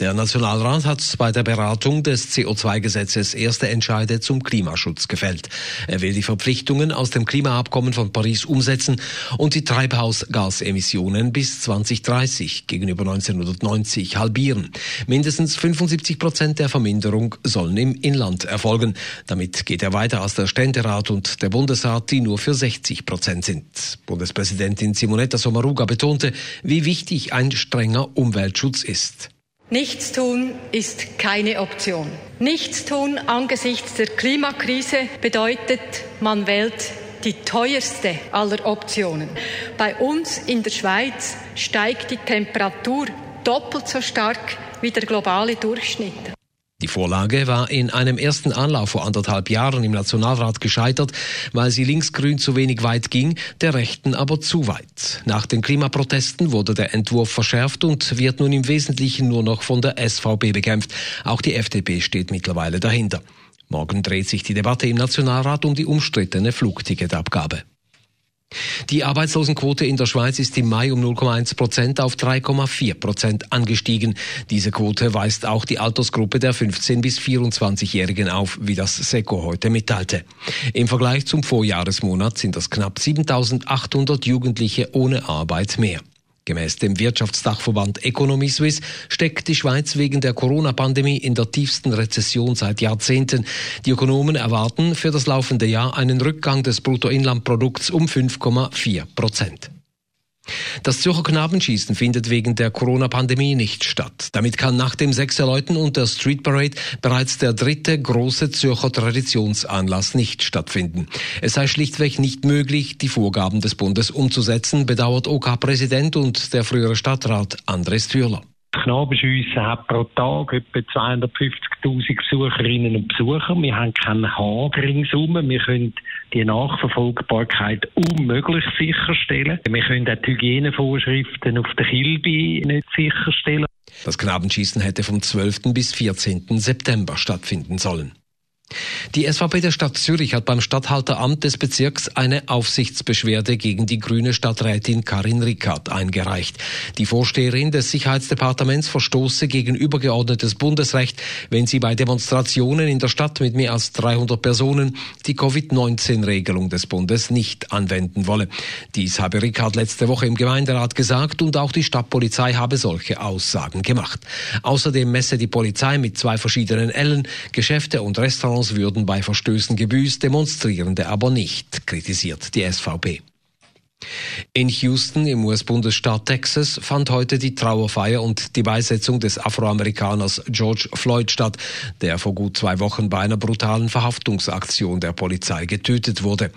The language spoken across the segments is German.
Der Nationalrat hat bei der Beratung des CO2-Gesetzes erste Entscheide zum Klimaschutz gefällt. Er will die Verpflichtungen aus dem Klimaabkommen von Paris umsetzen und die Treibhausgasemissionen bis 2030 gegenüber 1990 halbieren. Mindestens 75 Prozent der Verminderung sollen im Inland erfolgen. Damit geht er weiter als der Ständerat und der Bundesrat, die nur für 60 Prozent sind. Bundespräsidentin Simonetta Sommaruga betonte, wie wichtig ein strenger Umweltschutz ist. Nichtstun ist keine Option. Nichtstun angesichts der Klimakrise bedeutet, man wählt die teuerste aller Optionen. Bei uns in der Schweiz steigt die Temperatur doppelt so stark wie der globale Durchschnitt. Die Vorlage war in einem ersten Anlauf vor anderthalb Jahren im Nationalrat gescheitert, weil sie linksgrün zu wenig weit ging, der Rechten aber zu weit. Nach den Klimaprotesten wurde der Entwurf verschärft und wird nun im Wesentlichen nur noch von der SVP bekämpft. Auch die FDP steht mittlerweile dahinter. Morgen dreht sich die Debatte im Nationalrat um die umstrittene Flugticketabgabe. Die Arbeitslosenquote in der Schweiz ist im Mai um 0,1 Prozent auf 3,4 Prozent angestiegen. Diese Quote weist auch die Altersgruppe der 15- bis 24-Jährigen auf, wie das SECO heute mitteilte. Im Vergleich zum Vorjahresmonat sind das knapp 7800 Jugendliche ohne Arbeit mehr. Gemäß dem Wirtschaftsdachverband Economy Suisse steckt die Schweiz wegen der Corona-Pandemie in der tiefsten Rezession seit Jahrzehnten. Die Ökonomen erwarten für das laufende Jahr einen Rückgang des Bruttoinlandprodukts um 5,4 Prozent. Das Zürcher Knabenschießen findet wegen der Corona-Pandemie nicht statt. Damit kann nach dem Sechserläuten und der Street Parade bereits der dritte große Zürcher Traditionsanlass nicht stattfinden. Es sei schlichtweg nicht möglich, die Vorgaben des Bundes umzusetzen, bedauert OK-Präsident und der frühere Stadtrat Andres Thürler. Knabenschiessen hat pro Tag etwa 250.000 Besucherinnen und Besucher. Wir haben keinen Haken ringsum. Wir können die Nachverfolgbarkeit unmöglich sicherstellen. Wir können auch die Hygienevorschriften auf der Kilby nicht sicherstellen. Das Knabenschießen hätte vom 12. bis 14. September stattfinden sollen. Die SVP der Stadt Zürich hat beim Stadthalteramt des Bezirks eine Aufsichtsbeschwerde gegen die grüne Stadträtin Karin Rickard eingereicht. Die Vorsteherin des Sicherheitsdepartements verstoße gegen übergeordnetes Bundesrecht, wenn sie bei Demonstrationen in der Stadt mit mehr als 300 Personen die Covid-19-Regelung des Bundes nicht anwenden wolle. Dies habe Rickard letzte Woche im Gemeinderat gesagt und auch die Stadtpolizei habe solche Aussagen gemacht. Außerdem messe die Polizei mit zwei verschiedenen Ellen Geschäfte und Restaurants Restaurants würden bei Verstößen gebüßt, Demonstrierende aber nicht, kritisiert die SVP. In Houston im US-Bundesstaat Texas fand heute die Trauerfeier und die Beisetzung des Afroamerikaners George Floyd statt, der vor gut zwei Wochen bei einer brutalen Verhaftungsaktion der Polizei getötet wurde.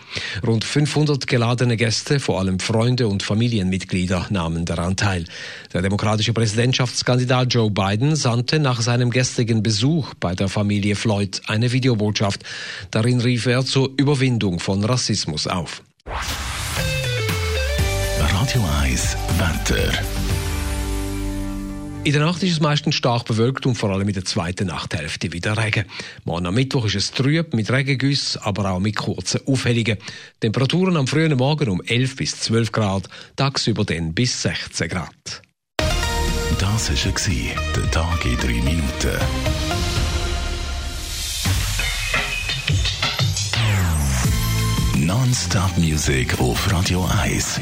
Rund 500 geladene Gäste, vor allem Freunde und Familienmitglieder, nahmen daran teil. Der demokratische Präsidentschaftskandidat Joe Biden sandte nach seinem gestrigen Besuch bei der Familie Floyd eine Videobotschaft. Darin rief er zur Überwindung von Rassismus auf. Radio 1 Wetter. In der Nacht ist es meistens stark bewölkt und vor allem in der zweiten Nachthälfte wieder Regen. Morgen am Mittwoch ist es trüb mit Regengüssen, aber auch mit kurzen Aufhellungen. Temperaturen am frühen Morgen um 11 bis 12 Grad, tagsüber dann bis 16 Grad. Das war der Tag in drei Minuten. Non-Stop Music auf Radio 1.